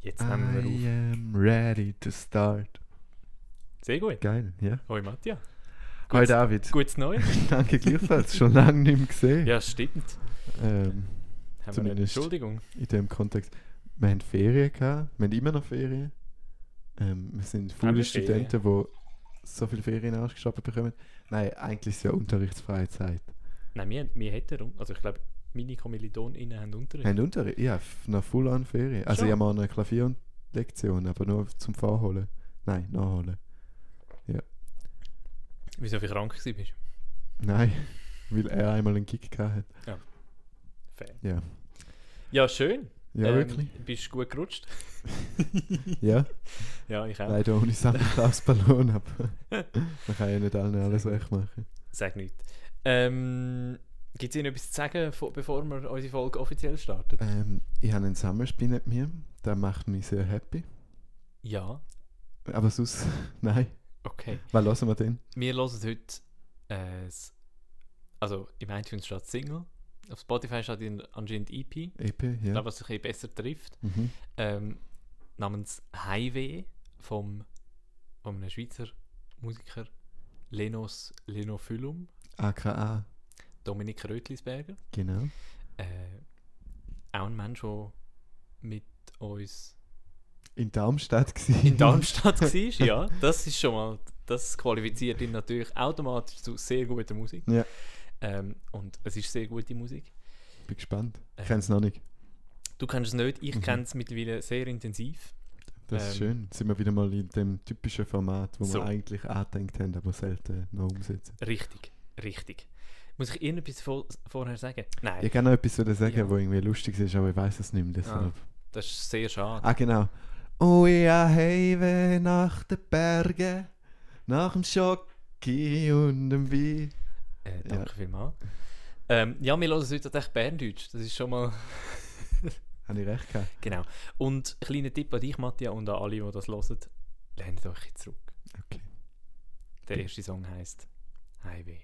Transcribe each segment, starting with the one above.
Jetzt nehmen wir I auf. am ready to start. Sehr gut. Geil, ja. Hoi Mattia. Hi Gutes- David. Gutes Neues. Danke gleichfalls. Schon lange nicht mehr gesehen. Ja, stimmt. Ähm, Haben wir. Entschuldigung. in dem Kontext. Wir haben Ferien gehabt. Wir haben immer noch Ferien. Ähm, wir sind viele? Studenten, die so viele Ferien ausgeschafft bekommen. Nein, eigentlich ist es ja unterrichtsfreie Zeit. Nein, wir, wir hätten, also ich glaube, meine KommilitonInnen haben Unterricht. Haben Unterricht? Ja, noch full an Ferien. Also ich habe mal eine Klavierlektion, aber nur zum Vorholen. Nein, nachholen. Wieso viel krank bist. Nein, weil er einmal einen Gig gehabt hat. Fair. Ja, Ja, schön. ja Ähm, wirklich. Bist du gut gerutscht? Ja, Ja, ich auch. leider ohne Santa Claus Ballon, aber man kann ja nicht allen alles recht machen. Sag nichts. Ähm, Gibt es Ihnen etwas zu sagen, vor- bevor wir unsere Folge offiziell starten? Ähm, ich habe einen Summerspin mit mir, der macht mich sehr happy. Ja, Aber sonst, nein. okay. Was hören wir denn? Wir hören heute äh, also im iTunes steht Single, auf Spotify steht in- anscheinend EP, EP, ja. glaube, was sich ein bisschen besser trifft, Mhm. ähm, namens Highway vom, von einem Schweizer Musiker Lenos Lenophyllum, AKA, Dominik Rötlisberger. genau. Äh, auch ein Mensch, der mit uns In Darmstadt gsi. in Darmstadt war. Ja, das ist schon mal, das qualifiziert ihn natürlich automatisch zu sehr guter Musik. Ja. Ähm, und es ist sehr gute Musik. Bin gespannt. Ich kenne es noch nicht. Du kennst es nicht, ich Mhm. kenne es mittlerweile sehr intensiv. Das ist ähm, schön. Jetzt sind wir wieder mal in dem typischen Format, wo So. wir eigentlich angedenkt haben, aber selten noch umsetzen. Richtig, richtig. Muss ich irgendetwas vor, vorher sagen? Nein, Ich kann noch etwas sagen, Ja. wo irgendwie lustig ist, aber ich weiß es nicht mehr. Deshalb. das ist sehr schade. Ah, genau. Oh ja, Heime nach den Bergen, nach dem Schocki und dem Wein. Äh, danke ja. vielmals. Ähm, ja, wir hören heute tatsächlich Berndeutsch. Das ist schon mal Habe ich recht gehabt? genau. Und kleiner Tipp an dich, Mattia, und an alle, die das hören: lernt euch jetzt zurück. Okay. Der erste Song heißt Highway.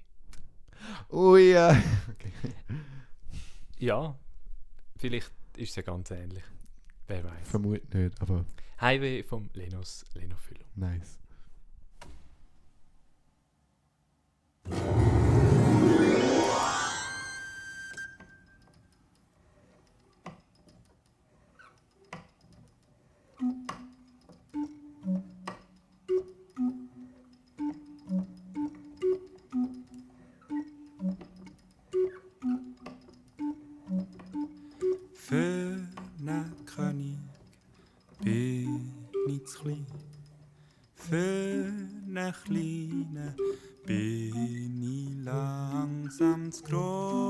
Oh ja. Okay. Ja, vielleicht ist es ja ganz ähnlich. Wer weiß. Vermute nicht, aber Highway vom Lenos Lenophyllum. nice. Kleinen bin ich langsam zu groß.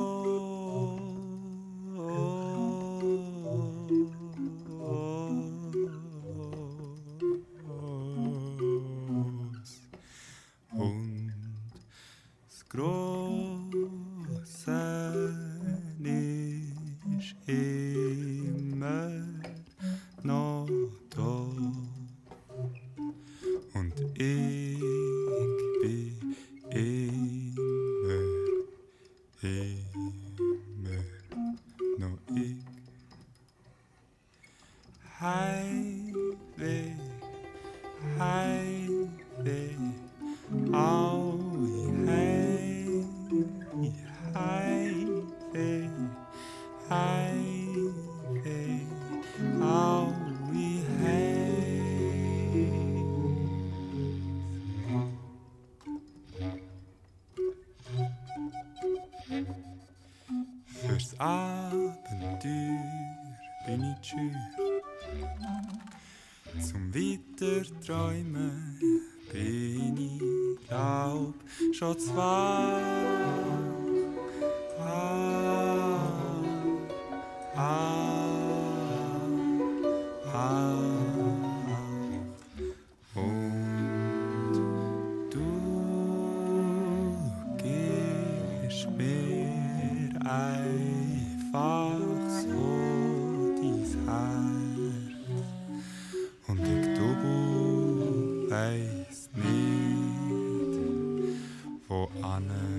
Und du gehst mir einfach so dein Herz. Wo ane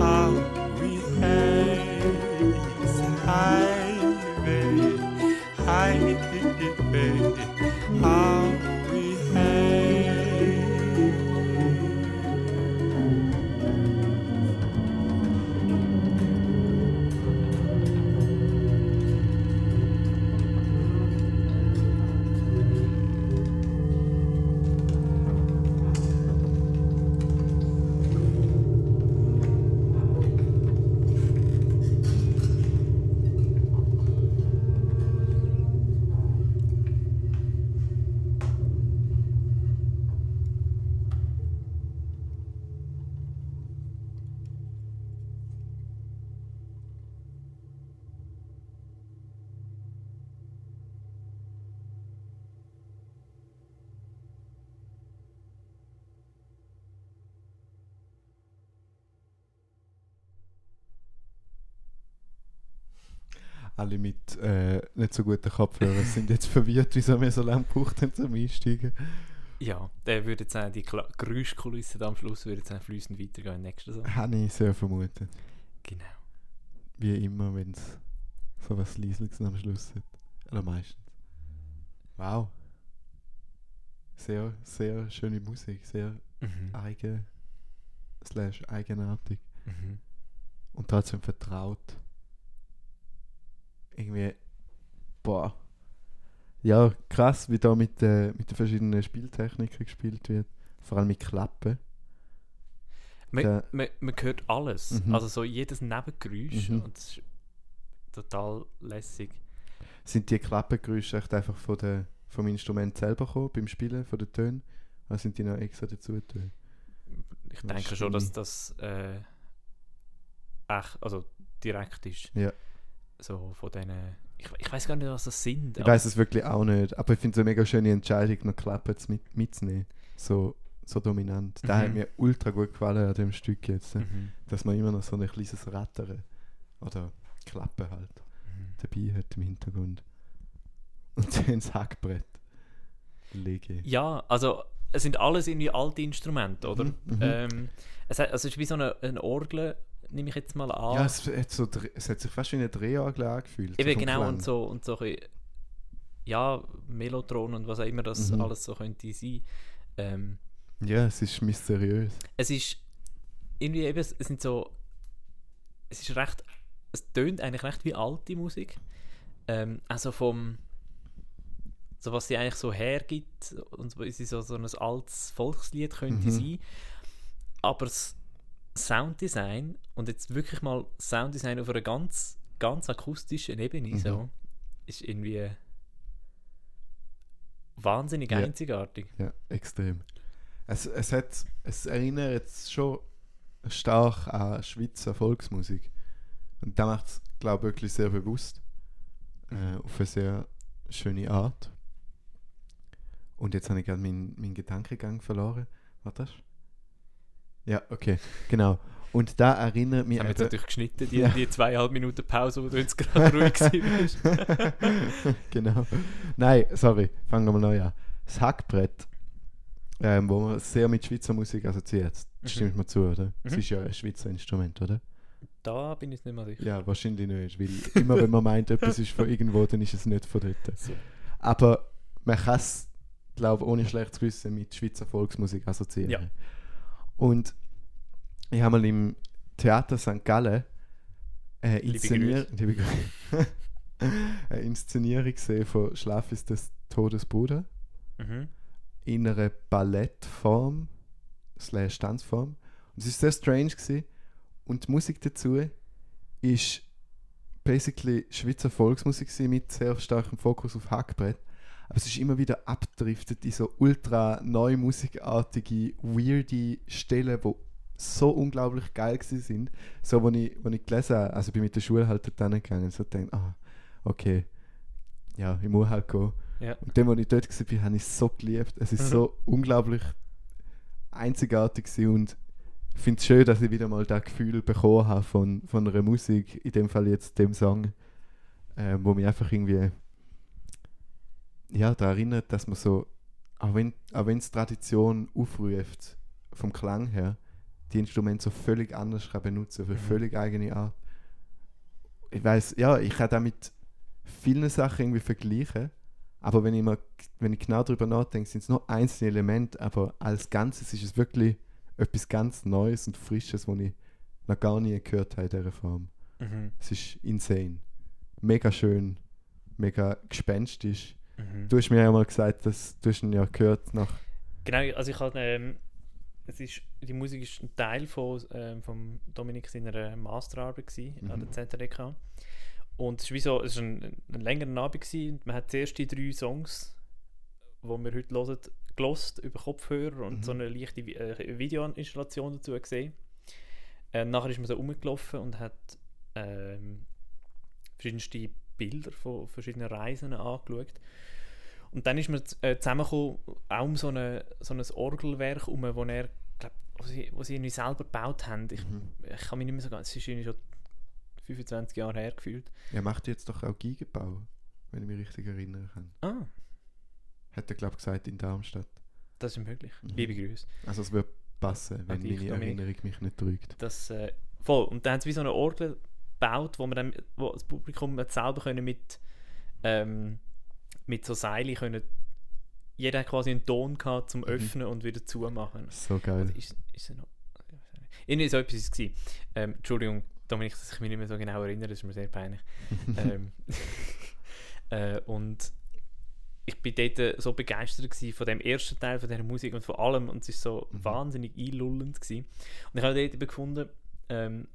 out. Alle mit äh, nicht so guten Kopfhörern sind jetzt verwirrt, wieso wir so lange gebraucht haben zum Einsteigen. Ja, der würde jetzt sagen, die Kla Geräuschkulisse am Schluss würde jetzt fließend weitergehen im nächsten Song. Habe ich sehr vermutet. Genau. Wie immer, wenn es so was Leisliches am Schluss hat. Oder meistens. Wow. Sehr, sehr schöne Musik. Sehr Mhm. eigen, slash eigenartig. Mhm. Und trotzdem vertraut. Irgendwie, boah. Ja, krass, wie da mit, äh, mit den verschiedenen Spieltechniken gespielt wird. Vor allem mit Klappen. Man, Der- man, man hört alles. Mhm. Also so jedes Nebengeräusch. Mhm. Und das ist total lässig. Sind die Klappengeräusche echt einfach von der, vom Instrument selber gekommen, beim Spielen, von den Tönen? Oder sind die noch extra dazu getan? Ich denke schon, dass das äh, echt, also direkt ist. Ja. So von denen. Ich, ich weiß gar nicht, was das sind. Ich weiß es wirklich auch nicht, aber ich finde es eine mega schöne Entscheidung, noch Klappen zu mit, mitzunehmen. So, so dominant. Das hat Mhm. mir ultra gut gefallen an dem Stück jetzt. Mhm. Dass man immer noch so ein kleines Rattern oder Klappe halt Mhm. dabei hat im Hintergrund. Und dann das Hackbrett. Lege. Ja, also es sind alles irgendwie alte Instrumente, oder? Mhm, mhm. Ähm, es, hat, also es ist wie so eine, eine Orgel, nehme ich jetzt mal an. Ja, es hat, so, es hat sich fast wie eine Drehorgel angefühlt. Eben genau und so und so ein ja, Mellotron und was auch immer das Mhm. alles so könnte sein. Ähm, Ja, es ist mysteriös. es ist irgendwie eben, es sind so, es ist recht, es tönt eigentlich recht wie alte Musik. Ähm, also vom, so was sie eigentlich so hergibt und wie sie so, so ein altes Volkslied könnte Mhm. sein. Aber das Sounddesign und jetzt wirklich mal Sounddesign auf einer ganz, ganz akustischen Ebene Mhm. so, ist irgendwie wahnsinnig Ja. einzigartig. Ja, extrem. Es, es, hat, es erinnert jetzt schon stark an Schweizer Volksmusik. Und da macht es, glaube ich, wirklich sehr bewusst. Äh, auf eine sehr schöne Art. Und jetzt habe ich gerade meinen mein Gedankengang verloren. Was das? Ja, okay, genau. Und da erinnert mich haben wir jetzt natürlich geschnitten, die, Ja. die zweieinhalb Minuten Pause, wo du jetzt gerade ruhig warst. genau. Nein, sorry, fangen wir mal neu an. Das Hackbrett, ähm, wo man sehr mit Schweizer Musik assoziiert. Mhm. Stimmt mir zu, oder? Es Mhm. ist ja ein Schweizer Instrument, oder? Da bin ich nicht mehr sicher. Ja, wahrscheinlich nicht. Weil immer wenn man meint, etwas ist von irgendwo, dann ist es nicht von dort. So. Aber man kann es, glaube ich, ohne schlechtes Gewissen mit Schweizer Volksmusik assoziieren. Ja. Und ich habe mal im Theater St. Gallen äh, liebe Grüße. eine Inszenierung gesehen von Schlaf ist des Todesbruder Mhm. in einer Ballettform slash Tanzform. Und es ist sehr strange gewesen. Und die Musik dazu ist basically Schweizer Volksmusik gewesen, mit sehr starkem Fokus auf Hackbrett. Aber es ist immer wieder abdriftet in so ultra neu musikartige, weirde Stellen, wo so unglaublich geil gewesen sind. So, wo ich, wo ich gelesen habe, also ich bin mit der Schule halt dort hingegangen und so gedacht, ah, okay, ja, ich muss halt gehen. Ja. Und dann, als ich dort war, habe ich es so geliebt. Es ist Mhm. so unglaublich einzigartig und ich finde es schön, dass ich wieder mal das Gefühl bekommen habe von, von einer Musik, in dem Fall jetzt dem Song, ähm, wo mich einfach irgendwie ja, daran erinnert, dass man so, auch wenn auch es Tradition aufruft, vom Klang her, die Instrumente so völlig anders kann benutzen, auf eine Mhm. völlig eigene Art. Ich weiß, ja, ich kann damit vielen Sachen irgendwie vergleichen, aber wenn ich, mal, wenn ich genau darüber nachdenke, sind es nur einzelne Elemente, aber als Ganzes ist es wirklich etwas ganz Neues und Frisches, was ich noch gar nie gehört habe in dieser Form. Mhm. Es ist insane. Mega schön, mega gespenstisch. Mhm. Du hast mir ja mal gesagt, dass du hast ihn ja gehört nach. Genau, also ich habe, ähm, es ist, die Musik ist ein Teil von ähm, vom Dominik seiner Masterarbeit gewesen, an Mhm. der ZRK. Und es ist wie so, es ist ein, ein längerer Abend gewesen. Man hat zuerst die drei Songs, die wir heute hören, gelost über Kopfhörer und Mhm. so eine leichte äh, Videoinstallation dazu gesehen. Ähm, nachher ist man so rumgelaufen und hat ähm, verschiedenste Bilder von verschiedenen Reisen angeschaut. Und dann ist man äh, zusammengekommen, auch um so, eine, so ein Orgelwerk herum, wo er, glaub, wo sie, wo sie irgendwie selber gebaut haben. Ich, Mhm. ich kann mich nicht mehr so ganz, es ist irgendwie schon 25 Jahre her gefühlt. Er macht jetzt doch auch Geigenbau, wenn ich mich richtig erinnern kann. Ah, Hat er, glaube ich, gesagt in Darmstadt. das ist möglich. Mhm. Liebe Grüße. Also es wird passen, wenn dich, meine Dominik. Erinnerung mich nicht trügt. Das, äh, voll. Und dann haben sie wie so eine Orgel gebaut, wo man dann, wo das Publikum selber können mit, ähm, mit so Seilen können, jeder hat quasi einen Ton gehabt zum Mhm. Öffnen und wieder zumachen. So geil. Oder ist, ist er noch? Irgendwie so etwas gewesen. Ähm, Entschuldigung, Dominik, dass ich mich nicht mehr so genau erinnere, das ist mir sehr peinlich. ähm, äh, und ich bin dort so begeistert von dem ersten Teil von dieser Musik und von allem und es war so Mhm. wahnsinnig einlullend gewesen. Und ich habe dort gefunden, ähm,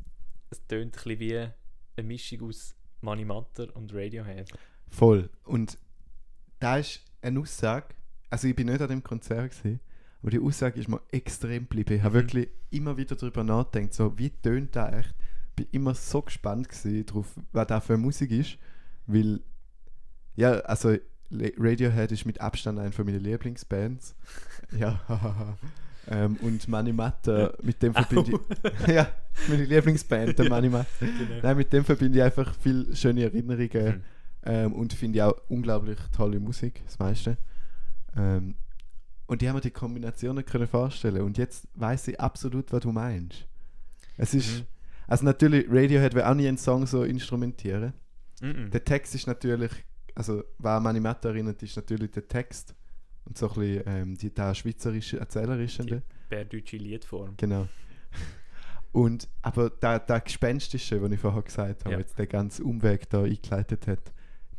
es tönt ein bisschen wie eine Mischung aus Money Matter und Radiohead. Voll. Und da ist eine Aussage, also ich bin nicht an dem Konzert gewesen, aber die Aussage ist mir extrem geblieben. Ich habe Mhm. wirklich immer wieder darüber nachgedacht, so wie tönt das echt. Bin immer so gespannt gewesen drauf, was da für Musik ist, weil ja, also Radiohead ist mit Abstand eine von meinen Lieblingsbands. ja. Ähm, und Money Matter, mit dem verbinde ich. ja, meine Lieblingsband, der Ja. Money Matter. Genau. Nein, mit dem verbinde ich einfach viele schöne Erinnerungen. Mhm. Ähm, und finde ich auch unglaublich tolle Musik, das meiste. Ähm, und ich habe mir die Kombination nicht können vorstellen Und jetzt weiß ich absolut, was du meinst. Es ist, Mhm. also natürlich, Radiohead will auch nie einen Song so instrumentieren. Mhm. Der Text ist natürlich, also was an Mani Matter erinnert, ist natürlich der Text. Und so ein bisschen ähm, die, der schweizerische, erzählerische. Die bärdeutsche Liedform. Genau. Und, aber der, der Gespenstische, was ich vorher gesagt habe, Ja. jetzt der ganze Umweg da eingeleitet hat,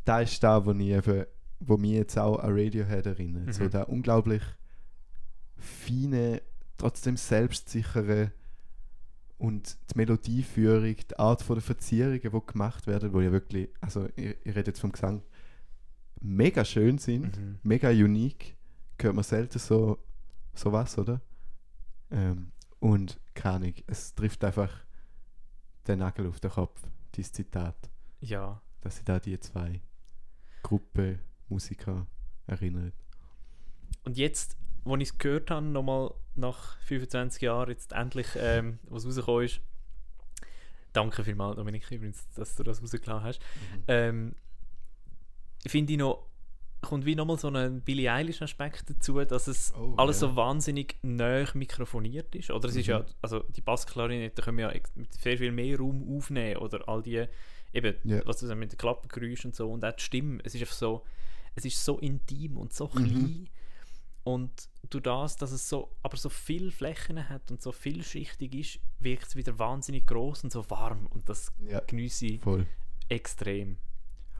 da ist da, wo, ich eben, wo mich jetzt auch an Radiohead erinnert. Mhm. So der unglaublich feine, trotzdem selbstsichere und die Melodieführung, die Art von der Verzierungen, die gemacht werden, wo ja wirklich, also ich, ich rede jetzt vom Gesang, mega schön sind Mhm. mega unique. Hört man selten so sowas, oder? Ähm, und keine Ahnung, es trifft einfach den Nagel auf den Kopf, dieses Zitat, Ja. dass sich da die zwei Gruppen Musiker erinnert. Und jetzt, wo ich es gehört habe, nochmal nach 25 Jahren, jetzt endlich, ähm, was rausgekommen ist, danke vielmals, Dominik, übrigens, dass du das rausgelassen hast, ähm, finde ich noch, kommt wie nochmal so ein Billie Eilish-Aspekt dazu, dass es Oh, alles ja. so wahnsinnig nah mikrofoniert ist. Oder es ist Mhm. ja, also die Bassklarinette können ja mit sehr viel mehr Raum aufnehmen oder all die, eben, Ja. was du sagst, mit den Klappengeräuschen und so und auch die Stimme, es ist einfach so, es ist so intim und so Mhm. klein und durch das, dass es so, aber so viele Flächen hat und so vielschichtig ist, wirkt es wieder wahnsinnig groß und so warm und das Ja, genieße ich voll. extrem.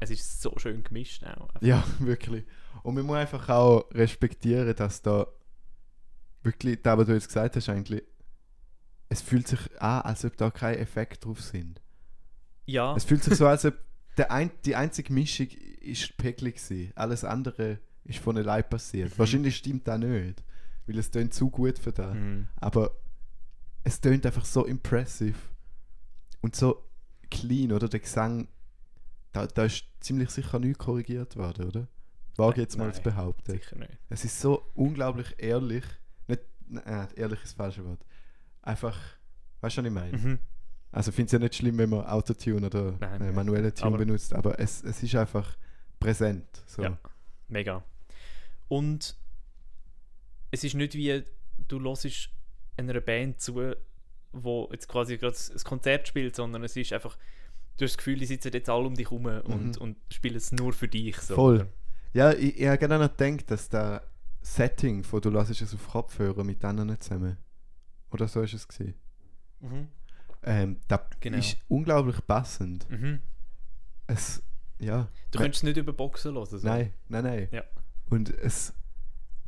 Es ist so schön gemischt auch. Einfach. Ja, wirklich. Und man muss einfach auch respektieren, dass da wirklich, da was du jetzt gesagt hast, eigentlich, es fühlt sich an, als ob da kein Effekt drauf sind. Ja, Es fühlt sich so, als ob der ein, die einzige Mischung ist Pegel gewesen. Alles andere ist von allein passiert. Mhm. Wahrscheinlich stimmt das nicht, weil es tönt zu gut für das. Mhm. Aber es tönt einfach so impressive und so clean, oder? Der Gesang, da, da ist ziemlich sicher nichts korrigiert worden, oder? Wage jetzt mal Nein, zu behaupten. sicher nicht. Es ist so unglaublich ehrlich. Nicht, nein, ehrlich ist das falsche Wort. einfach, weißt du, was ich meine? Mhm. Also ich finde es ja nicht schlimm, wenn man Autotune oder Nein, äh, manuelle Tune Aber- benutzt, aber es, es ist einfach präsent. So. Ja. Mega. Und es ist nicht wie du hörst einer Band zu, wo jetzt quasi gerade ein Konzert spielt, sondern es ist einfach, du hast das Gefühl, die sitzen jetzt alle um dich herum und, Mhm. und spielen es nur für dich. So. Voll. Ja, ich, ich habe gerne noch gedacht, dass der Setting von du lässt es auf Kopfhörer mit denen zusammen. Oder so ist es gewesen. Mhm. Ähm, das Genau. ist unglaublich passend. Mhm. Es, ja. Du könntest es nicht über Boxen hören. So. Nein, nein, nein. Ja. Und es,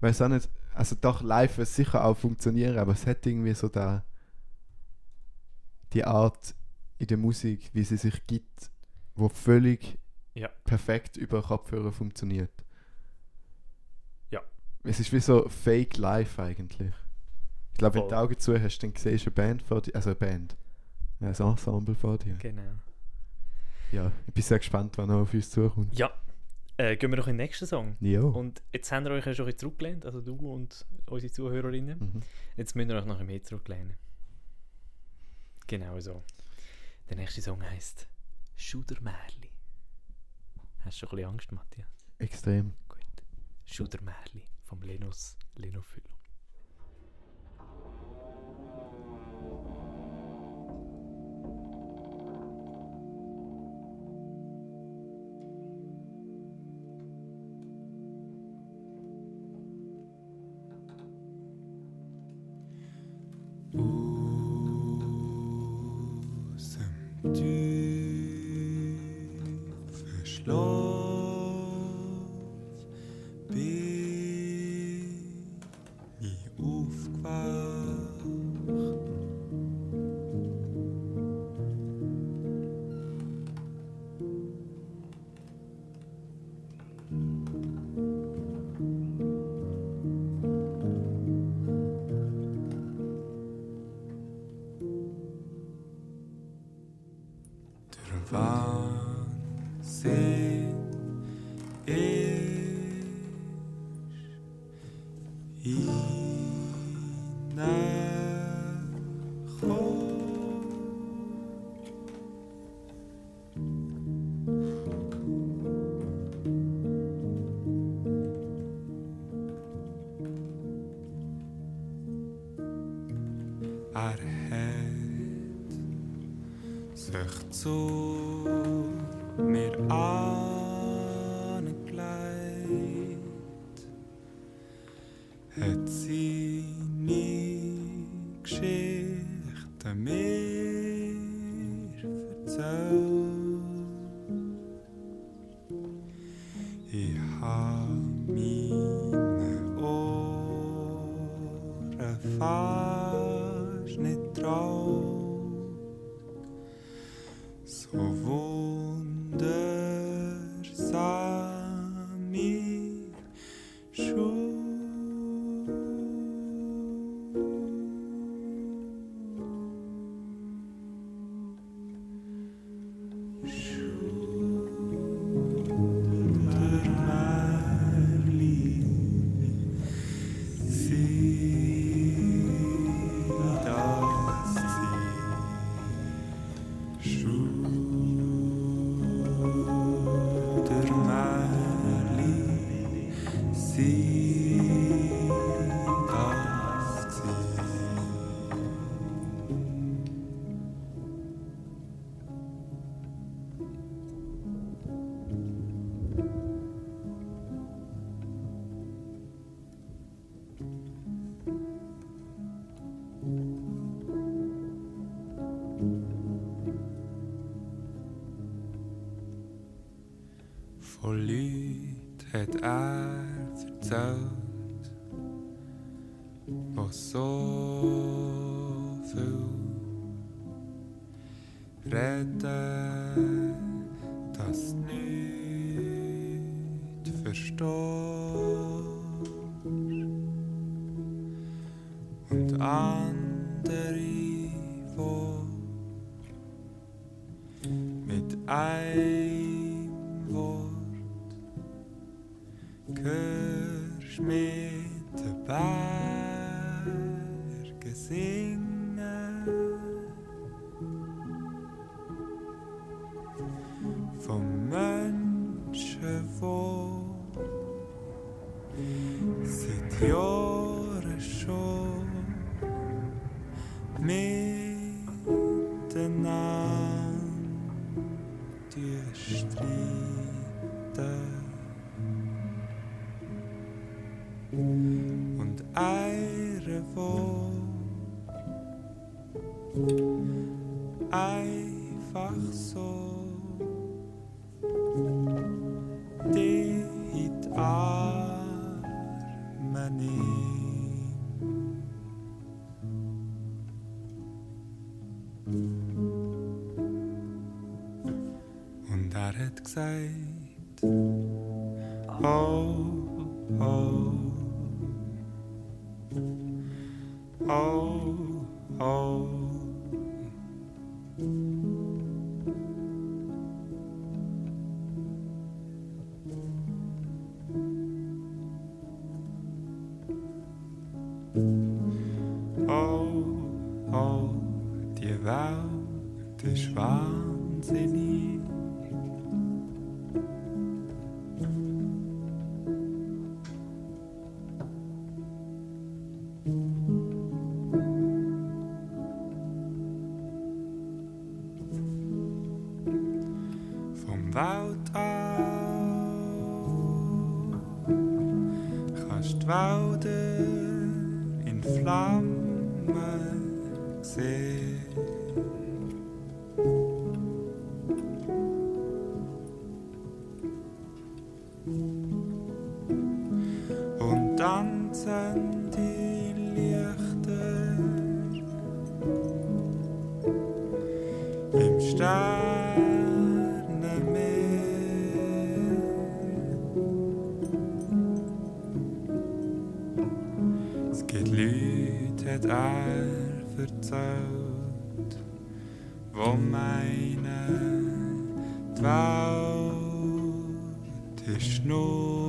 weiß auch nicht, also doch live wird es sicher auch funktionieren, aber es hat irgendwie so da die Art in der Musik, wie sie sich gibt, wo völlig Ja. perfekt über Kopfhörer funktioniert. Ja. Es ist wie so Fake Live eigentlich. Ich glaube, wenn du die. Augen zu hast, dann siehst du eine Band vor dir, also eine Band, ein Ensemble vor dir. Genau. Ja, ich bin sehr gespannt, was noch auf uns zukommt. Ja. Äh, gehen wir noch in den nächsten Song. Ja. Und jetzt haben wir euch ja schon ein zurückgelehnt, also du und unsere Zuhörerinnen. Mhm. Jetzt müsst ihr euch noch ein bisschen zurücklehnen. Genau so. Der nächste Song heißt Schudermärli. Hast du schon ein bisschen Angst, Matthias? Extrem. Gut. Schudermärli vom Lenus Lenophylo. Er hat sich zu mir angelegt, Von Leuten hat er erzählt, was so viel reden, Und er hat gesagt, oh, oh, Welt ist nur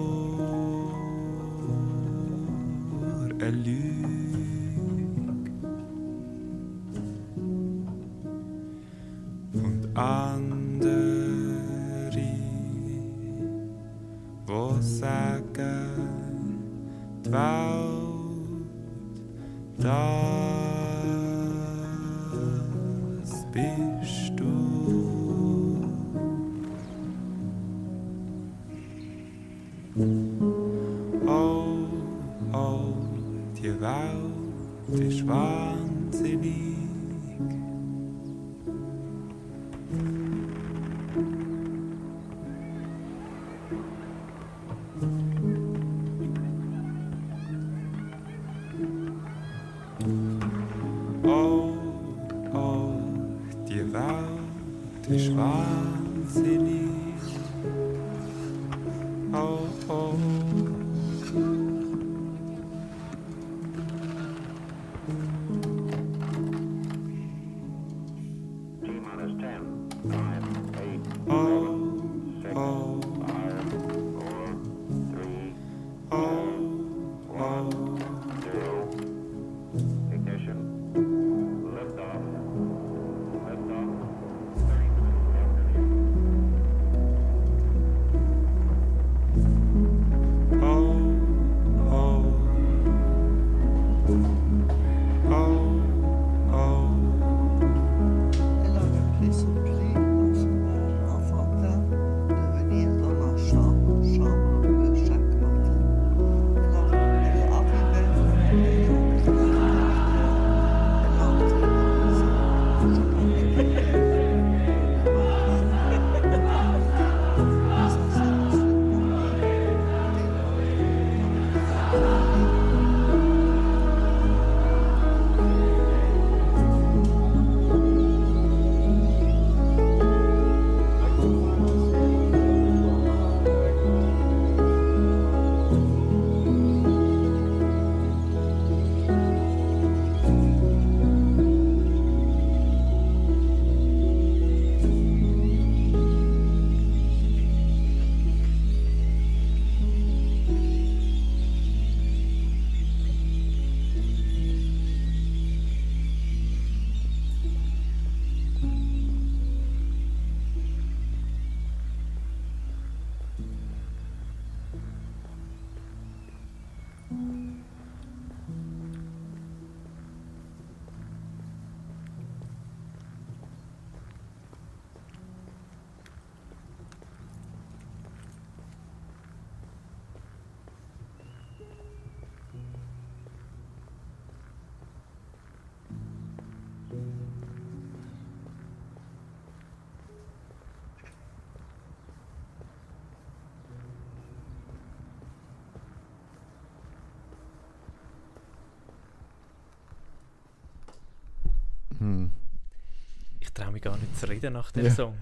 traue mich gar nicht zu reden nach dem Ja. Song.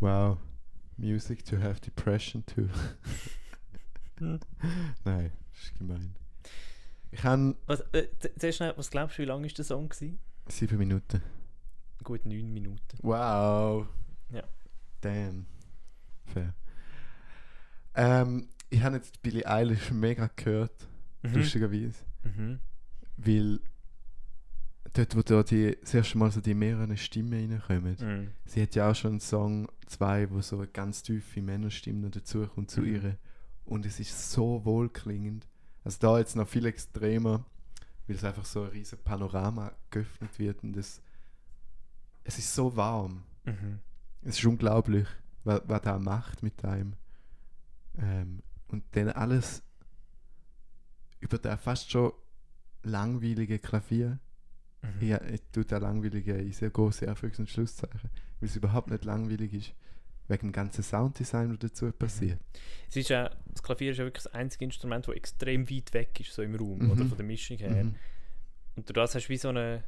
Wow. Music to have depression too. Hm. Nein, das ist gemein. Ich habe Was, äh, zuerst was glaubst du, wie lang war der Song? Gewesen? sieben Minuten. Gut neun Minuten. Wow. Ja. Damn. Fair. Ähm, ich habe jetzt Billie Eilish mega gehört, Mhm. lustigerweise. Mhm. Weil dort, wo da die, das erste Mal so die mehreren Stimmen reinkommen, Mhm. sie hat ja auch schon einen Song, zwei, wo so eine ganz tiefe Männerstimme dazu kommt zu Mhm. ihr. Und es ist so wohlklingend. Also da jetzt noch viel extremer, weil es einfach so ein riesen Panorama geöffnet wird und es, es ist so warm. Mhm. Es ist unglaublich, was, was da macht mit einem. Ähm, und dann alles über der fast schon langweilige Klavier. Mhm. Ja, ich tue da langweilige in sehr große Anführungs- und Schlusszeichen, weil es überhaupt nicht langweilig ist, wegen dem ganzen Sounddesign, was dazu passiert. Es ist ja, das Klavier ist ja wirklich das einzige Instrument, das extrem weit weg ist, so im Raum, Mhm. oder von der Mischung her. Mhm. Und durch das hast du wie so eine,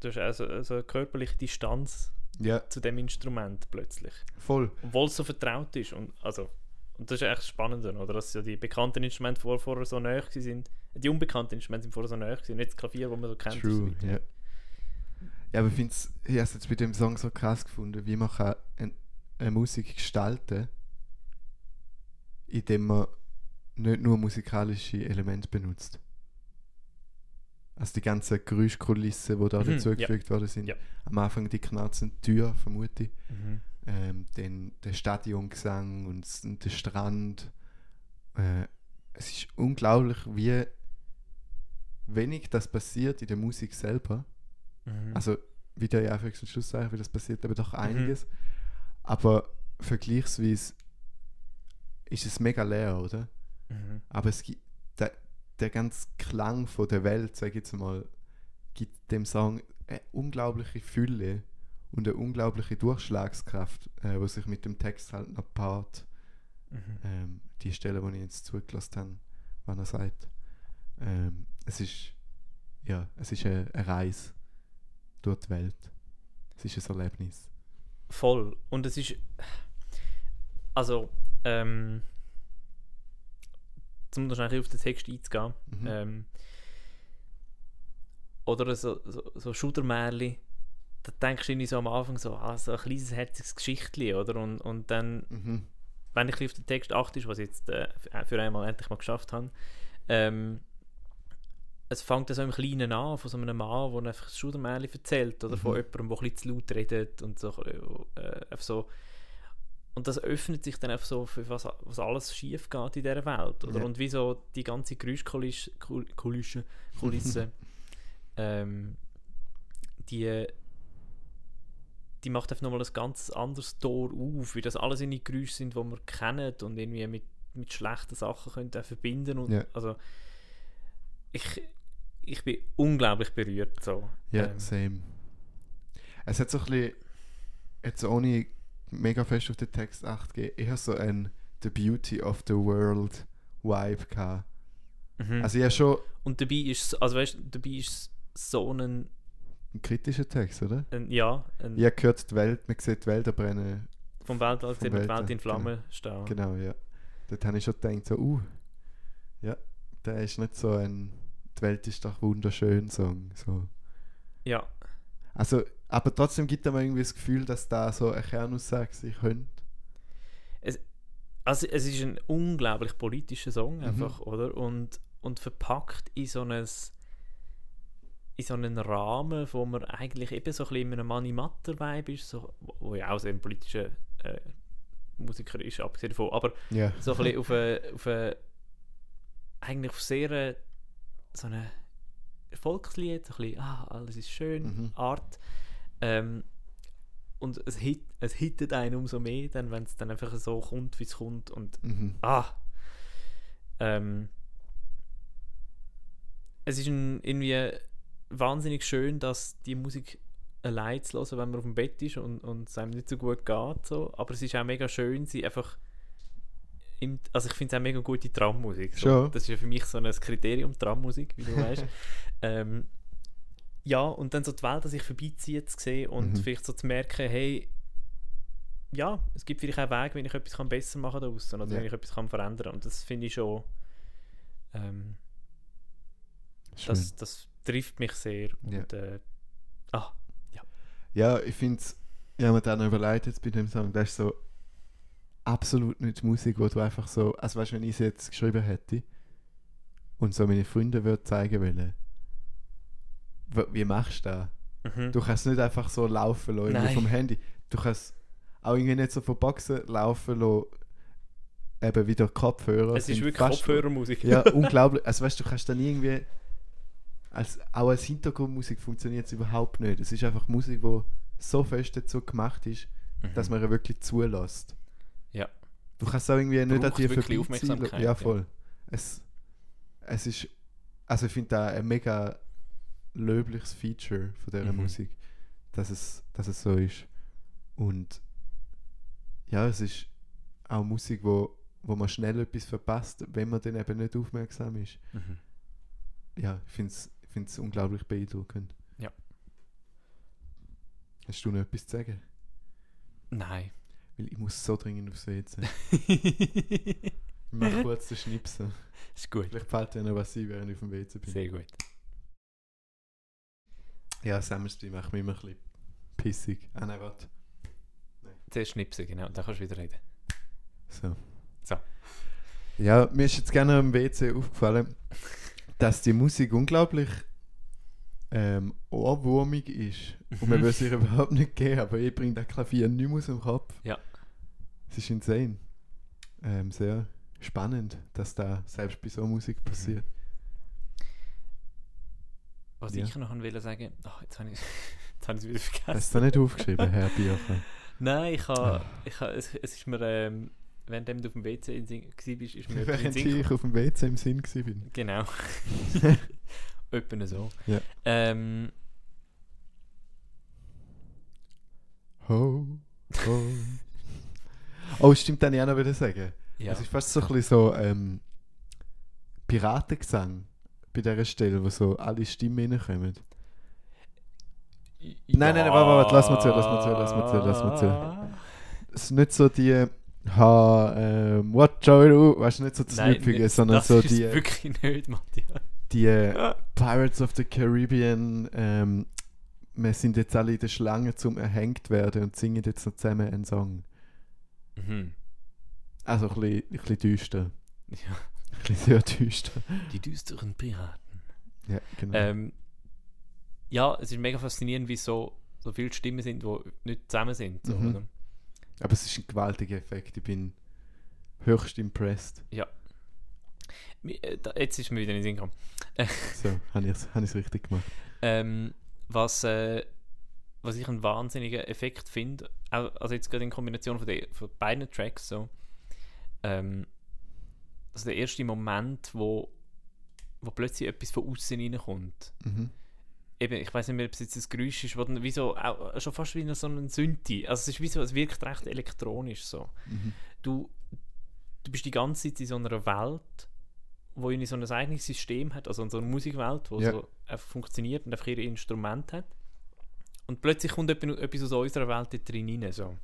du hast also, also eine körperliche Distanz Ja, zu dem Instrument plötzlich. voll. Obwohl es so vertraut ist. Und, also, und das ist echt spannend, oder? Dass ja die bekannten Instrumente vor, vorher so nahe sind. Die unbekannten Instrumente sind vorher so nahe gewesen. Nicht das Klavier, das man so kennt. True, ja. Ja, aber ich finde es, ich habe es jetzt bei dem Song so krass gefunden, wie man kann ein, eine Musik gestalten indem man nicht nur musikalische Elemente benutzt. Also die ganzen Geräuschkulissen, die da Mhm, dazugefügt worden sind. Ja. Am Anfang die knarzende Tür, vermute ich. Mhm. Ähm, dann der Stadiongesang und, der Strand. Äh, es ist unglaublich, wie wenig das passiert in der Musik selber. Mhm. Also, wie der ja Anfangs- und Schlusszeichen, wie das passiert aber doch Mhm. einiges. Aber vergleichsweise ist es mega leer, oder? mhm. Aber es gibt der, der ganze Klang von der Welt, sag ich jetzt mal, gibt dem Song eine unglaubliche Fülle und eine unglaubliche Durchschlagskraft, äh, was sich mit dem Text halt noch paart. Mhm. Ähm, die Stelle, die ich jetzt zugelassen habe, wenn er sagt. Ähm, es ist ja, es ist eine, eine Reise durch die Welt. Es ist ein Erlebnis. Voll. Und es ist. Also, ähm. Um schnell auf den Text einzugehen. Mhm. Ähm, oder so, so, so Schudermärli. Da denkst du irgendwie so am Anfang so, ah, so ein kleines herziges Geschichtli, oder? Und, und dann, Mhm. wenn ich auf den Text achte, was ich jetzt äh, für einmal endlich mal geschafft habe, ähm, es fängt so im Kleinen an, von so einem Mann, der einfach das Schudermärli erzählt, oder von Mhm. jemandem, der ein bisschen zu laut redet und so, äh, einfach so. Und das öffnet sich dann einfach so für was, was alles schief geht in dieser Welt, oder? Ja. Und wie so die ganze Geräuschkulisse, Kul- Kulisse, Kulisse ähm, die, die macht einfach nochmal ein ganz anderes Tor auf, wie das alles in die Geräusche sind, die wir kennen und irgendwie mit, mit schlechten Sachen können verbinden und Ja. also ich, ich bin unglaublich berührt so. Ja, Ähm, same. Es hat so ein bisschen, jetzt ohne mega fest auf den Text acht gegeben, eher so ein The Beauty of the World Vibe gehabt. mhm. Also ja schon und dabei ist also weißt, dabei ist so ein, ein kritischer Text, oder? ein ja ein, Ja, gehört die Welt, man sieht die Wälder brennen. vom Weltall sieht man die Welt in genau. Flammen stehen. Genau, ja. Dort habe ich schon gedacht, so, uh, ja, der ist nicht so ein Die Welt ist doch wunderschön Song. So. Ja, Also, aber trotzdem gibt mir irgendwie das Gefühl, dass da so eine Kernaussage sein könnte. also es ist ein unglaublich politischer Song Mhm. einfach, oder? Und, und verpackt in so ein in so einen Rahmen, wo man eigentlich eben so ein bisschen in einem Money-Matter-Vibe ist, so, wo- ja auch so ein politischer äh, Musiker ist, abgesehen davon, aber Ja. so ein bisschen auf eine, auf eine eigentlich auf sehr äh, so eine Volkslied, so ein bisschen, ah, alles ist schön, Mhm. Art. Ähm, und es, hit, es hittet einen umso mehr, dann, wenn es dann einfach so kommt, wie es kommt und Mhm. ah. Ähm, es ist ein, irgendwie wahnsinnig schön, dass die Musik allein zu hören, wenn man auf dem Bett ist und, und es einem nicht so gut geht. So. Aber es ist auch mega schön, sie einfach. Im, also ich finde es auch mega gute Trammusik. So. Schon. Das ist ja für mich so ein Kriterium, Trammusik, wie du weißt. ähm, ja, und dann so die Welt, dass ich vorbeiziehe zu sehen und Mhm. vielleicht so zu merken, hey, ja, es gibt vielleicht auch Wege, wenn ich etwas kann besser machen kann da draussen oder Ja. wenn ich etwas kann verändern kann. Und das finde ich schon, ähm, das, das trifft mich sehr. Ja. Und, äh, ah, Ja, ich finde es, ich habe mir dann noch überlegt jetzt bei dem Song, das ist so absolut nicht Musik, wo du einfach so, also weißt du, wenn ich sie jetzt geschrieben hätte und so meine Freunde würde zeigen wollen, wie machst du das? mhm. Du kannst nicht einfach so laufen lassen, vom Handy. Du kannst auch irgendwie nicht so von Boxen laufen lassen, eben wieder Kopfhörer. es ist wirklich Kopfhörermusik. Ja, unglaublich. Also weißt du, du kannst dann irgendwie. Als, auch als Hintergrundmusik funktioniert es überhaupt nicht. Es ist einfach Musik, die so fest dazu gemacht ist, Mhm. dass man ihr wirklich zulässt. Ja. Du kannst auch irgendwie nicht an Braucht dir wirklich vorbeiziehen. Ja, ja. voll. Es, es ist. Also ich finde da ein mega löbliches Feature von dieser Mhm. Musik, dass es, dass es so ist. Und ja, es ist auch Musik, wo, wo man schnell etwas verpasst, wenn man dann eben nicht aufmerksam ist. Mhm. Ja, ich finde es ich find's unglaublich beeindruckend. Ja. Hast du noch etwas zu sagen? Nein. Weil ich muss so dringend aufs WC. Ich mache kurz den Schnipsel. ist gut. Vielleicht fällt dir noch was ein, während ich auf dem WC bin. Sehr gut. Ja, Sammelspiel macht mich immer ein bisschen pissig. Ah nein, warte. Zuerst schnipsen, genau. Dann kannst du wieder reden. So. So. Ja, mir ist jetzt gerne am WC aufgefallen, dass die Musik unglaublich ähm, ohrwurmig ist. Und man Mhm. will sich überhaupt nicht geben, aber ich bringe das Klavier nicht mehr aus dem Kopf. Ja. Es ist insane. Ähm, sehr spannend, dass da selbst bei so Musik passiert. Was Ja. ich noch wollte sagen, ach, jetzt habe ich jetzt habe ich es wieder vergessen. Hast du nicht aufgeschrieben, Herr Bierfer? Nein, ich habe, Ah. ich habe es, es ist mir, ähm, während du auf dem WC in Sinn warst, ist mir Während Sinn ich auf dem WC im Sinn war. Genau. Etwa so. Ja. Ähm, Ho, ho. Oh, stimmt, dann ich auch noch wieder sagen. ja. Es ist fast so ein bisschen so ähm, Piratengesang bei dieser Stelle, wo so alle Stimmen reinkommen. Nein, nein, nein, warte, warte, lass mal zu, lass mal zu, lass mal zu, lass mal zu. Es ist nicht so die Ha, ähm, what do? Weißt du, nicht so das Nein, Lüpfige, nicht- sondern das so ist die, wirklich nicht, Matthias. die äh, Pirates of the Caribbean, ähm, wir sind jetzt alle in der Schlange zum erhängt werden und singen jetzt noch zusammen einen Song. Mhm. Also ein bisschen, ein bisschen düster. Ja. Ein bisschen sehr düster. Die düsteren Piraten. Ja, genau. Ähm, ja, es ist mega faszinierend, wie so, so viele Stimmen sind, die nicht zusammen sind. So, Mhm. Aber es ist ein gewaltiger Effekt. Ich bin höchst impressed. Mi- äh, Jetzt ist mir wieder in den Sinn gekommen. So, habe ich es hab richtig gemacht. Ähm, was, äh, was ich einen wahnsinnigen Effekt finde, also jetzt gerade in Kombination von, den, von beiden Tracks, so, ähm, also der erste Moment, wo, wo plötzlich etwas von außen reinkommt. Mhm. Eben, ich weiß nicht mehr, ob es jetzt ein Geräusch ist, dann wie so, auch, schon fast wie so ein Synthi. Also es ist wie so, es wirkt recht elektronisch so. Mhm. Du, du bist die ganze Zeit in so einer Welt, wo irgendwie so ein eigenes System hat, also in so einer Musikwelt, wo Ja. so einfach funktioniert und einfach ihre Instrumente hat. Und plötzlich kommt etwas, etwas aus unserer Welt dort drin rein, so.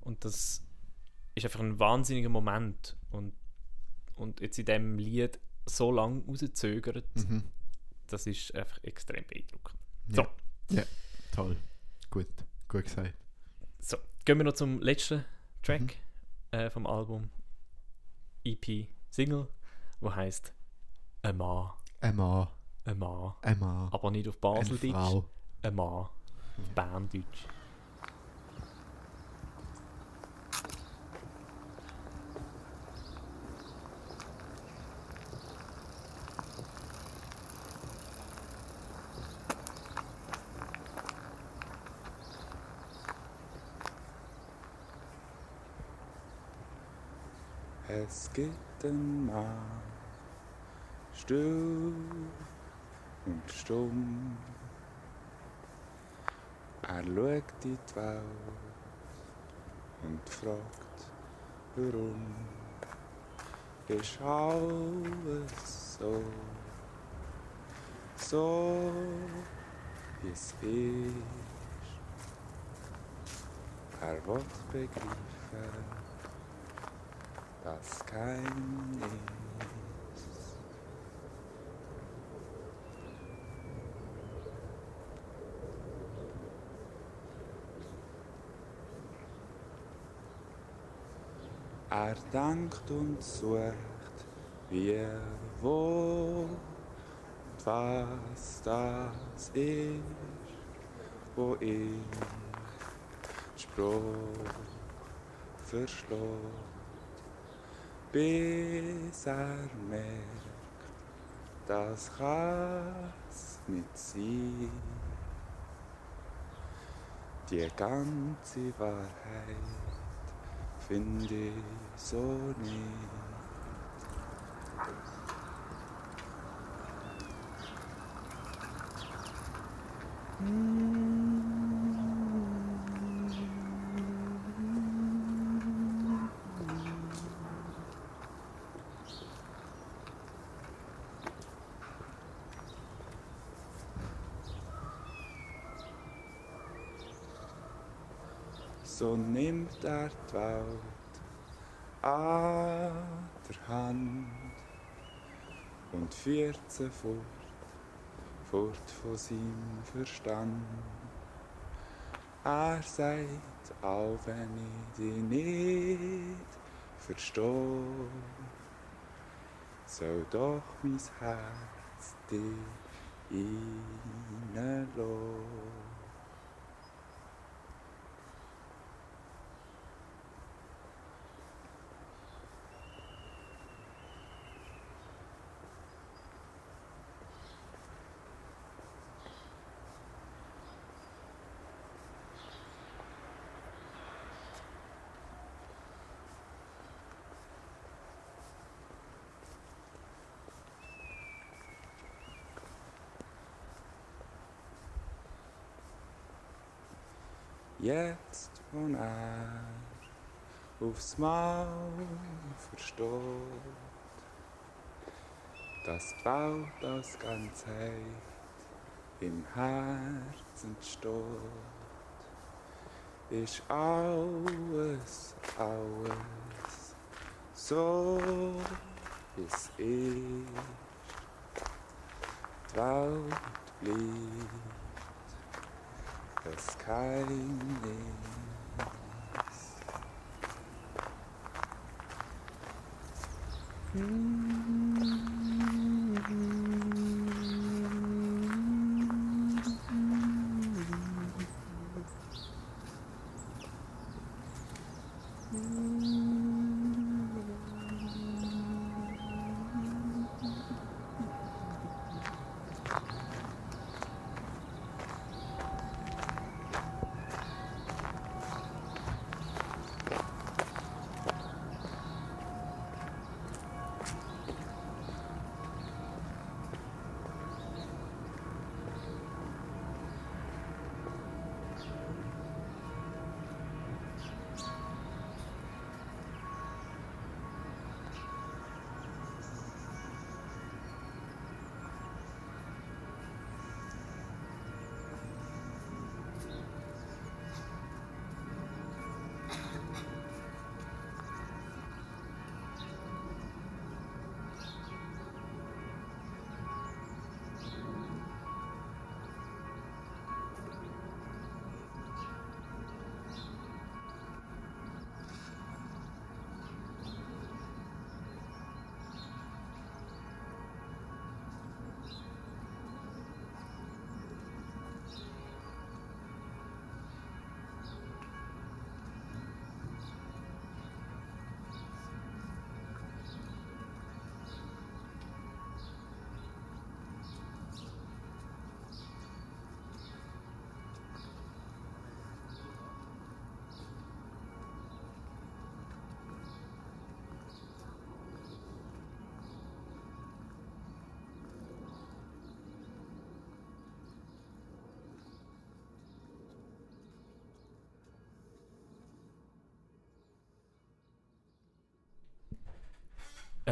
Und das ist einfach ein wahnsinniger Moment. Und, und jetzt in diesem Lied so lange rauszögert, Mhm. Das ist einfach extrem beeindruckend. Ja. ja, toll. Gut, gut gesagt. So, gehen wir noch zum letzten Track Mhm. äh, vom Album. EP Single, wo heißt Ein Mann, Ein Mann, ein Mann. ein Mann, Aber nicht auf Baseldeutsch, ein Mann auf Berndeutsch. Es gibt einen Mann, still und stumm. Er schaut in die Welt und fragt, warum ist alles so, so wie es ist. Er will begreifen, dass kein ist. Er dankt und sucht, wie, wo und was das ist, wo ich Spruch verschlägt, bis er merkt, das kann's nicht sein. Die ganze Wahrheit finde ich so nicht. So nimmt er die Welt an der Hand und führt sie fort, fort von seinem Verstand. Er sagt, auch wenn ich dich nicht verstehe, soll doch mein Herz dich reinlassen. Jetzt, wo er aufs Maul versteht, dass die Welt als Ganzheit im Herzen steht, ist alles, alles so, wie es ist. Die Welt bleibt das kein ist. Ein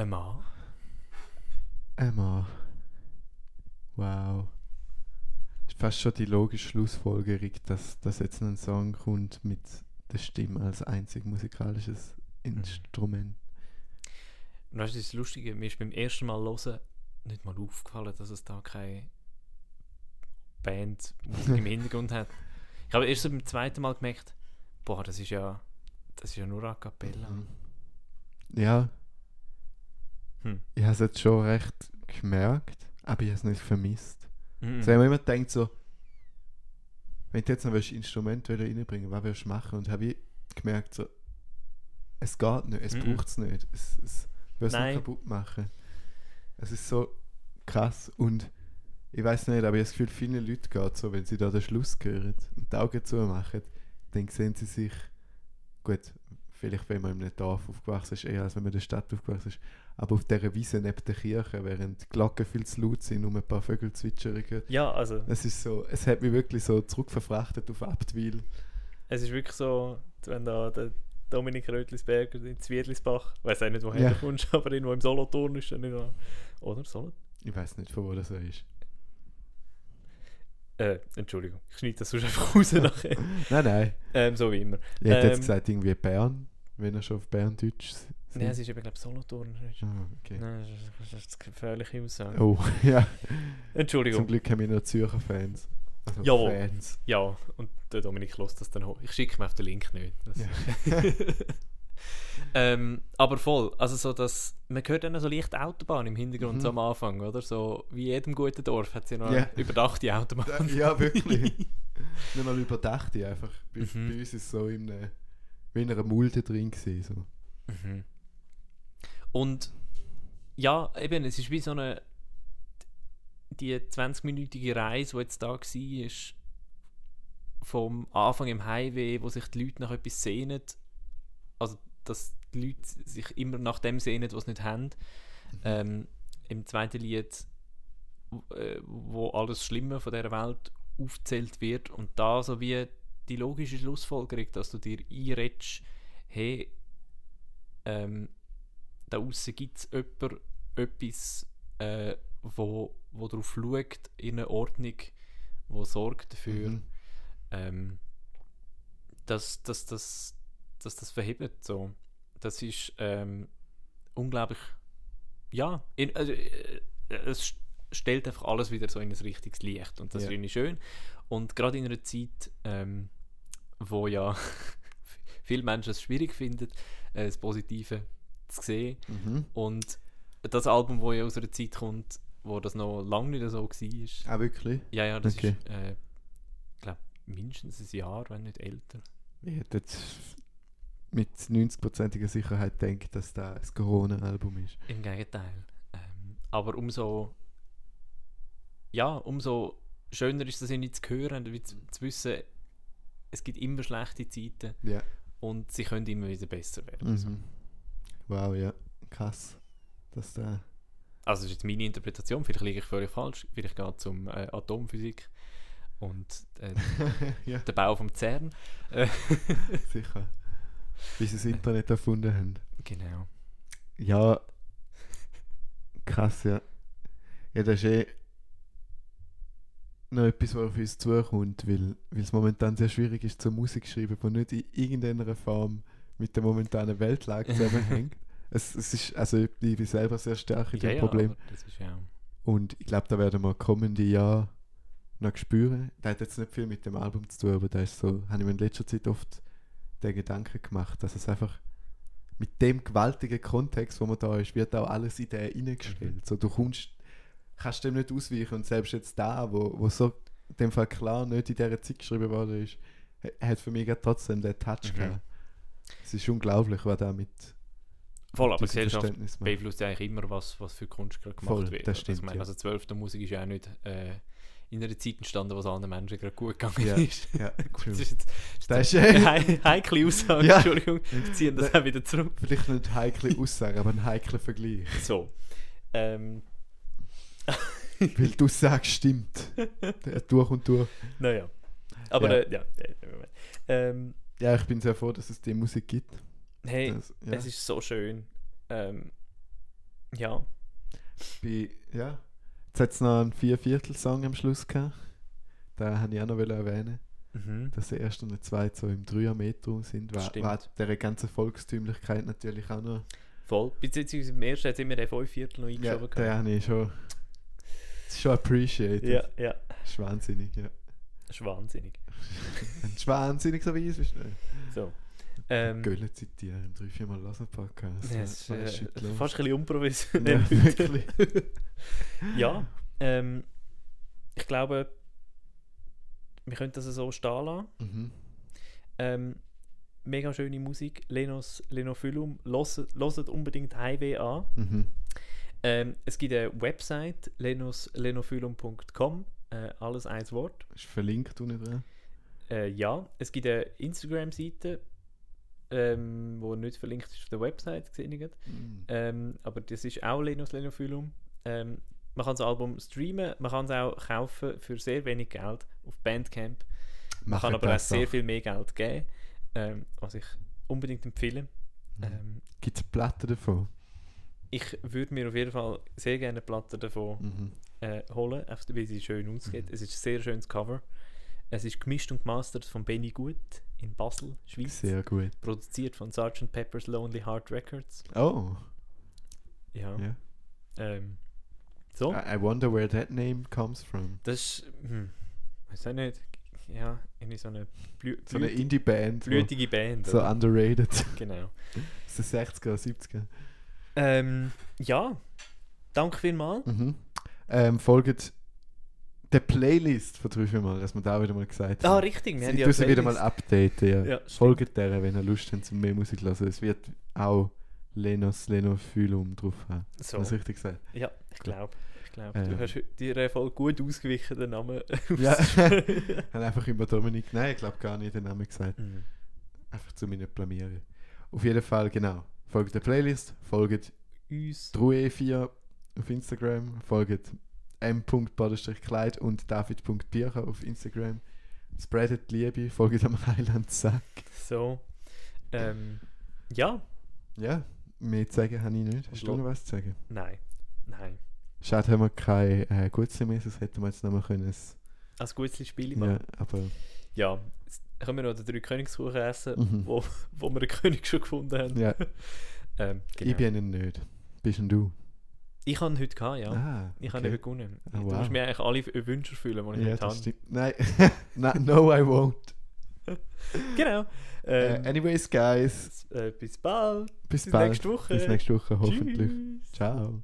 Mann. Emma. Wow. Das fast schon die logische Schlussfolgerung, dass, dass jetzt ein Song kommt mit der Stimme als einzig musikalisches Instrument. Und weißt du, das Lustige, mir ist beim ersten Mal hören nicht mal aufgefallen, dass es da keine Band im Hintergrund hat. Ich habe erst beim zweiten Mal gemerkt, boah, das ist ja, das ist ja nur A Cappella. Mhm. Ja, Hm. ich habe es jetzt schon recht gemerkt, aber ich habe es nicht vermisst. Mhm. Also ich habe immer gedacht, so, wenn du jetzt noch ein Instrument reinbringen was willst du machen? Und habe ich gemerkt, so, es geht nicht, es Mhm. braucht es nicht. Es, es will es nicht kaputt machen. Es ist so krass und ich weiß nicht, aber ich habe das Gefühl, vielen Leuten geht so, wenn sie da den Schluss hören und die Augen zumachen, dann sehen sie sich, gut, vielleicht wenn man in einem Dorf aufgewachsen ist, eher als wenn man in der Stadt aufgewachsen ist, aber auf dieser Wiese neben der Kirche, während die Glocken viel zu laut sind und ein paar Vögel zwitschern. Ja, also, Es ist so, es hat mich wirklich so zurückverfrachtet auf Abtwil. es ist wirklich so, wenn da der Dominik Rötlisberger in Zwiedlisbach, ich weiß auch nicht, woher Ja. du kommst, aber irgendwo im Solothurn ist er nicht noch. Oder? Solothurn? Ich weiß nicht, von wo das so ist. Äh, Entschuldigung, ich schneide das sonst einfach raus nachher. Nein, nein. Ähm, so wie immer. Ich hätte jetzt Ähm, gesagt, irgendwie Bern, wenn er schon auf Berndeutsch Nein, es ist eben, glaube ich, Solothurn. Ah, okay. Nein, das ist eine gefährliche Aussage. Oh, ja. Entschuldigung. Zum Glück haben wir noch Zürcher Fans. Also Jawohl. Fans. Ja, und der Dominik lässt das dann hoch. Ich schicke mir auf den Link nicht. Das Ja. ähm, aber voll, also so dass, man hört dann so leicht Autobahn im Hintergrund Mhm. so am Anfang, oder? So wie jedem guten Dorf hat sie noch eine überdachte Autobahn. Ja, wirklich. Nicht mal überdacht ich einfach. Bei, Mhm. bei uns ist es so in einer, wie in einer Mulde drin gewesen, so. Mhm. Und ja, eben, es ist wie so eine die 20-minütige Reise, die jetzt da war, ist vom Anfang im Highway, wo sich die Leute nach etwas sehnen, also dass die Leute sich immer nach dem sehnen, was sie nicht haben. Ähm, Im zweiten Lied, äh, wo alles Schlimme von dieser Welt aufzählt wird und da so wie die logische Schlussfolgerung, dass du dir einredest, hey, ähm, da außen gibt es jemand, etwas, äh, wo, wo darauf schaut, in eine Ordnung, wo sorgt dafür, Mhm. ähm, dass, dass, dass, dass das verhebt. So. Das ist ähm, unglaublich, ja, in, also, äh, es st- stellt einfach alles wieder so in ein richtiges Licht und das Ja. ist irgendwie schön. Und gerade in einer Zeit, ähm, wo ja viele Menschen es schwierig finden, äh, das Positive zu sehen Mhm. und das Album, ja aus einer Zeit kommt, wo das noch lange nicht so war, Ah, wirklich? ja, ja, das Okay. ist, äh, ich glaube, mindestens ein Jahr, wenn nicht älter. Ich hätte jetzt mit 90%iger Sicherheit gedacht, dass das ein Corona-Album ist. Im Gegenteil. Ähm, aber umso, ja, umso schöner ist das irgendwie zu hören, wie zu, zu wissen, es gibt immer schlechte Zeiten Ja. und sie können immer wieder besser werden. So. Mhm. Wow, ja. Krass. Dass da. Also das ist jetzt meine Interpretation, vielleicht liege ich völlig falsch, vielleicht geht es um äh, Atomphysik und äh, ja, den Bau vom CERN. Sicher. Wie sie das Internet erfunden haben. genau. Ja. Krass, ja. Ja, das ist eh noch etwas, was auf uns zukommt, weil, weil es momentan sehr schwierig ist, zur Musik zu schreiben, die nicht in irgendeiner Form mit der momentanen Weltlage zusammenhängt. es, es ist, also ich bin selber sehr stark in Ja, dem ja, Problem. ist ja... Und ich glaube, da werden wir kommende Jahr noch spüren. Das hat jetzt nicht viel mit dem Album zu tun, aber da ist so, habe ich mir in letzter Zeit oft den Gedanken gemacht, dass es einfach mit dem gewaltigen Kontext, wo man da ist, wird auch alles in den reingestellt. So, du kommst, kannst dem nicht ausweichen und selbst jetzt da, wo, wo so in dem Fall klar nicht in dieser Zeit geschrieben worden ist, ha- hat für mich trotzdem den Touch Mhm. gehabt. Es ist unglaublich, was da mit Voll, aber Gesellschaft beeinflusst ja eigentlich immer, was, was für Kunst gerade gemacht Voll, wird. das Also stimmt, Ich meine, ja. also zwölfte Musik ist ja auch nicht äh, in einer Zeit entstanden, wo es allen Menschen gerade gut gegangen Ja, ist. Ja, Gut, das ist jetzt Das ist eine hei- heikle Aussage, Ja. Entschuldigung, wir ziehen das auch wieder zurück. Vielleicht nicht heikle Aussage, aber ein heikler Vergleich. So. Ähm, Weil du sagst, stimmt. Durch und durch. naja. Aber Ja. äh, ja. äh. Ähm, Ja, ich bin sehr froh, dass es die Musik gibt. hey, Das, ja. es ist so schön. Ähm, ja. Bei, ja. Jetzt hat es noch einen Vierviertel-Song am Schluss gehabt. Da habe ich auch noch erwähnen, Mhm. dass der erste und der zweite so im 3er Metro sind. Das stimmt. was dieser ganzen Volkstümlichkeit natürlich auch noch. Voll. Beziehungsweise im ersten hat es immer den 5 Viertel noch Ja, eingeschoben. den gehabt. habe ich schon, schon appreciated. ja, ja. Das ist wahnsinnig, ja. Das ist wahnsinnig. Ein ist wahnsinnig so Weise, weißt du? So. Ähm, Gölle zitieren im 3-4 Mal Lassen Podcast. ja, es ist, äh, fast ein bisschen Ja, unprofessionell. wirklich. ja, ähm, ich glaube, wir können das so stehen lassen. Mhm. Ähm, mega schöne Musik. Lenos Lenophyllum. Hört hört unbedingt Highway an. Mhm. Ähm, es gibt eine Website, lenoslenophyllum.com. Äh, alles ein Wort. Ist verlinkt unten dran. Äh, ja, es gibt eine Instagram-Seite, ähm, wo nicht verlinkt ist auf der Website, gesehen. Mhm. ähm, Aber das ist auch Lenos Lenophyllum. Ähm, man kann das Album streamen, man kann es auch kaufen für sehr wenig Geld auf Bandcamp. Man kann aber auch sehr viel mehr Geld geben, ähm, was ich unbedingt empfehle. Mhm. Ähm, Gibt es Platten davon? ich würde mir auf jeden Fall sehr gerne eine Platte davon Mhm. äh, holen, weil sie schön aussieht. Mhm. Es ist ein sehr schönes Cover. Es ist gemischt und gemastert von Benny Gut in Basel, Schweiz. Sehr gut. Produziert von Sgt. Pepper's Lonely Heart Records. Oh, Ja. ja. Ähm, so. I, I wonder where that name comes from. Das ist, hm, weiß auch nicht, ja, irgendwie so eine, blü So eine Indie-Band. blütige Band. So oder? underrated. Genau. Das sind 60er, 70er. Ähm, ja, danke vielmals. Mhm. Ähm, folgt der Playlist von Mal, dass wir da wieder mal gesagt Ah, haben. richtig, wir haben ja sie wieder mal updaten, ja. Ja. Folgt der, wenn ihr Lust habt, zum mehr Musik zu hören. Es wird auch Lenos Lenophyllum drauf haben. So, Hast du richtig gesagt? ja, ich glaube. Ich glaube, Ähm. du hast dir voll gut ausgewichen, den Namen. Ja. Ich habe einfach über Dominik, nein, ich glaube gar nicht den Namen gesagt. Mhm. Einfach zu meinen Blamieren. Auf jeden Fall, genau. Folgt der Playlist, folgt Uns. Drue4 auf Instagram, folgt m.badestrich-kleid und david.bircher auf Instagram. Spreadet die Liebe, folgt am Highland Sack. So. Ähm, ja, Ja, mehr zu sagen habe ich nicht. Hast du noch was zu sagen? nein. Nein. Schade, haben wir kein äh, gutes mehr, sonst hätten wir jetzt noch mal können. es- Als gutes Spiel Ja, machen. aber Ja, können wir noch den drei Königskuchen essen, Mhm. wo, wo wir den König schon gefunden haben. ja, Ähm, genau. ich bin ihn nicht. Bist denn du? Ich habe ihn heute gehabt, ja. Ah, Ich habe ihn heute gewonnen. Du wow. musst mir eigentlich alle Wünsche erfüllen, die ich Ja, heute habe. Nein, Na, no, I won't. Genau. Äh, Ähm, anyways, guys, äh, bis bald. bis, Bis bald. nächste Woche. Bis nächste Woche, hoffentlich. Tschüss. Ciao.